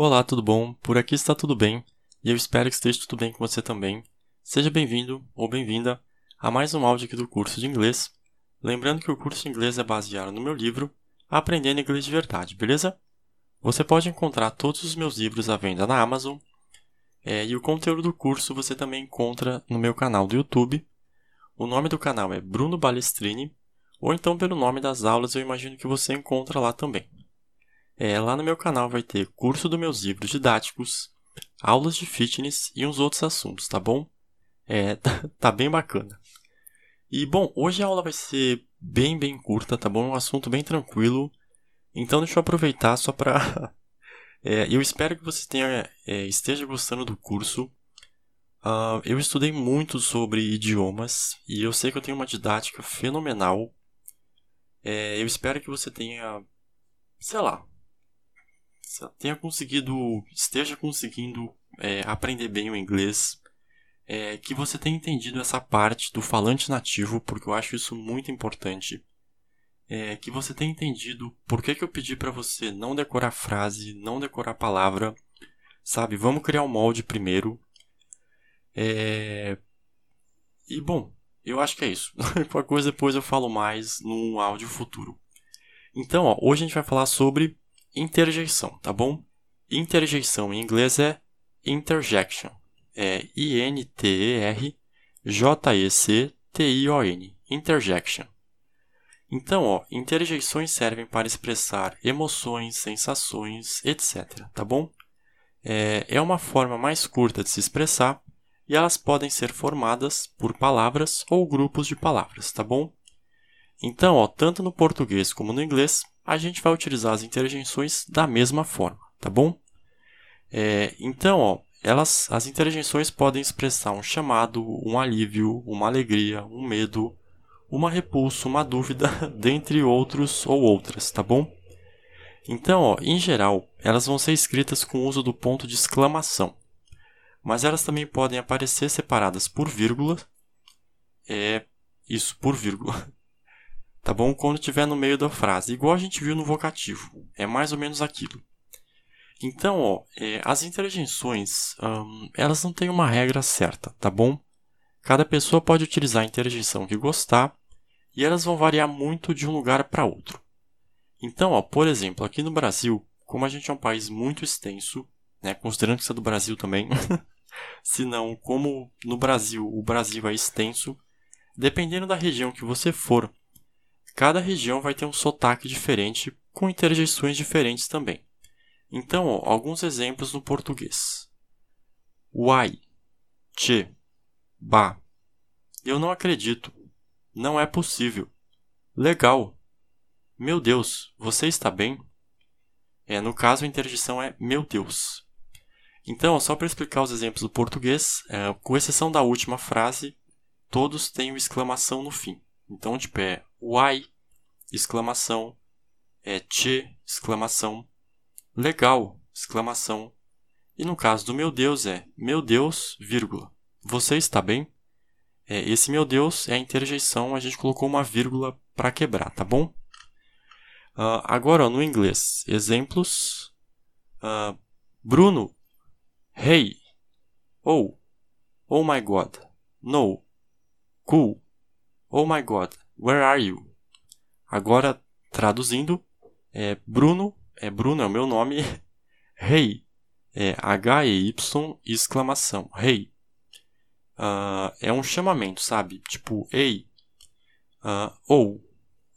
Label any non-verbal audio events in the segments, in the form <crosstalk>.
Olá, tudo bom? Por aqui está tudo bem e eu espero que esteja tudo bem com você também. Seja bem-vindo ou bem-vinda a mais um áudio aqui do curso de inglês. Lembrando que o curso de inglês é baseado no meu livro Aprendendo Inglês de Verdade, beleza? Você pode encontrar todos os meus livros à venda na Amazon é, e o conteúdo do curso você também encontra no meu canal do YouTube. O nome do canal é Bruno Balestrini ou então pelo nome das aulas eu imagino que você encontra lá também. É, lá no meu canal vai ter curso dos meus livros didáticos, aulas de fitness e uns outros assuntos, tá bom? É, <laughs> tá bem bacana. E bom, hoje a aula vai ser bem, bem curta, tá bom? Um assunto bem tranquilo. Então deixa eu aproveitar só para. <laughs> é, eu espero que você tenha, é, esteja gostando do curso. Uh, eu estudei muito sobre idiomas e eu sei que eu tenho uma didática fenomenal. É, eu espero que você tenha, sei lá, tenha conseguido, esteja conseguindo é, aprender bem o inglês, é, que você tenha entendido essa parte do falante nativo, porque eu acho isso muito importante. É, que você tenha entendido por que, que eu pedi para você não decorar frase, não decorar palavra, sabe? Vamos criar um molde primeiro. É... E bom, eu acho que é isso. <laughs> Qualquer coisa depois eu falo mais num áudio futuro. Então, ó, hoje a gente vai falar sobre interjeição, tá bom? Interjeição em inglês é interjection. É I-N-T-R-J-E-C-T-I-O-N. Interjection. Então, ó, interjeições servem para expressar emoções, sensações, etc. Tá bom? É, é uma forma mais curta de se expressar e elas podem ser formadas por palavras ou grupos de palavras, tá bom? Então, ó, tanto no português como no inglês, a gente vai utilizar as interjeições da mesma forma, tá bom? É, então, ó, elas, as interjeições podem expressar um chamado, um alívio, uma alegria, um medo, uma repulsa, uma dúvida, <laughs> dentre outros ou outras, tá bom? Então, ó, em geral, elas vão ser escritas com o uso do ponto de exclamação, mas elas também podem aparecer separadas por vírgula, é isso, por vírgula, <laughs> tá bom? Quando estiver no meio da frase, igual a gente viu no vocativo, é mais ou menos aquilo. Então, ó, é, as interjeições, hum, elas não têm uma regra certa, tá bom? Cada pessoa pode utilizar a interjeição que gostar e elas vão variar muito de um lugar para outro. Então, ó, por exemplo, aqui no Brasil, como a gente é um país muito extenso, né, considerando que isso é do Brasil também, <laughs> se não, como no Brasil o Brasil é extenso, dependendo da região que você for, Cada região vai ter um sotaque diferente, com interjeições diferentes também. Então, ó, alguns exemplos no português. Uai, che, ba. Eu não acredito. Não é possível. Legal. Meu Deus, você está bem? É, no caso, a interjeição é meu Deus. Então, só para explicar os exemplos do português, é, com exceção da última frase, todos têm exclamação no fim. Então, tipo, é Uai! Exclamação. É Che! Exclamação. Legal! Exclamação. E no caso do meu Deus é Meu Deus, vírgula. Você está bem? É, esse meu Deus é a interjeição, a gente colocou uma vírgula para quebrar, tá bom? Uh, agora, ó, no inglês, exemplos. Uh, Bruno, hey, oh, oh my god, no, cool, Oh my god, where are you? Agora, traduzindo, é Bruno, é Bruno é o meu nome, <laughs> hey, é H-E-Y, exclamação, hey. Uh, é um chamamento, sabe? Tipo, ei, uh, ou,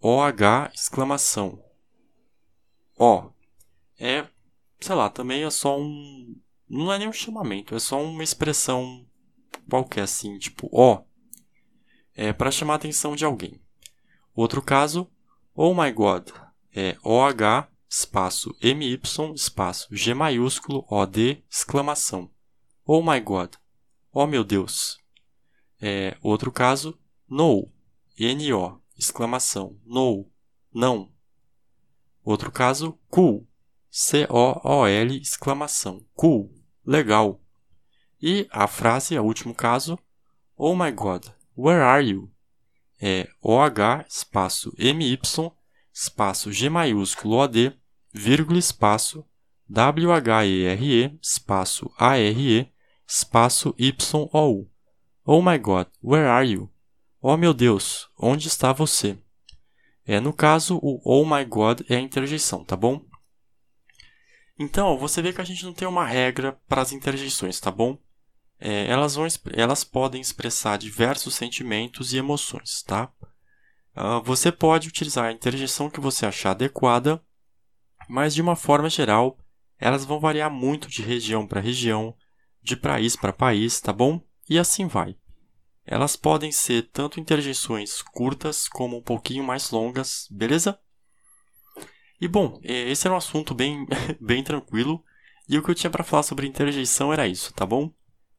O-H, exclamação, ó. É, sei lá, também é só um. Não é nem um chamamento, é só uma expressão qualquer assim, tipo, ó é, para chamar a atenção de alguém. Outro caso, Oh my God, é OH espaço MY espaço G maiúsculo OD exclamação. Oh my God, oh meu Deus. É, outro caso, No, NO exclamação. No, não. Outro caso, Cool, C-O-O-L exclamação. Cool, legal. E a frase, o último caso, Oh my God, Where are you? É OH espaço MY espaço G maiúsculo OD, vírgula espaço W-H-E-R-E, espaço A-R-E, espaço Y-O-U. Oh my God, where are you? Oh meu Deus, onde está você? É, no caso, o Oh my God é a interjeição, tá bom? Então, você vê que a gente não tem uma regra para as interjeições, tá bom? É, elas, vão, elas podem expressar diversos sentimentos e emoções, tá? Uh, você pode utilizar a interjeição que você achar adequada, mas de uma forma geral, elas vão variar muito de região para região, de país para país, tá bom? E assim vai. Elas podem ser tanto interjeições curtas como um pouquinho mais longas, beleza? E bom, esse era um assunto bem, <laughs> bem tranquilo, e o que eu tinha para falar sobre interjeição era isso, tá bom?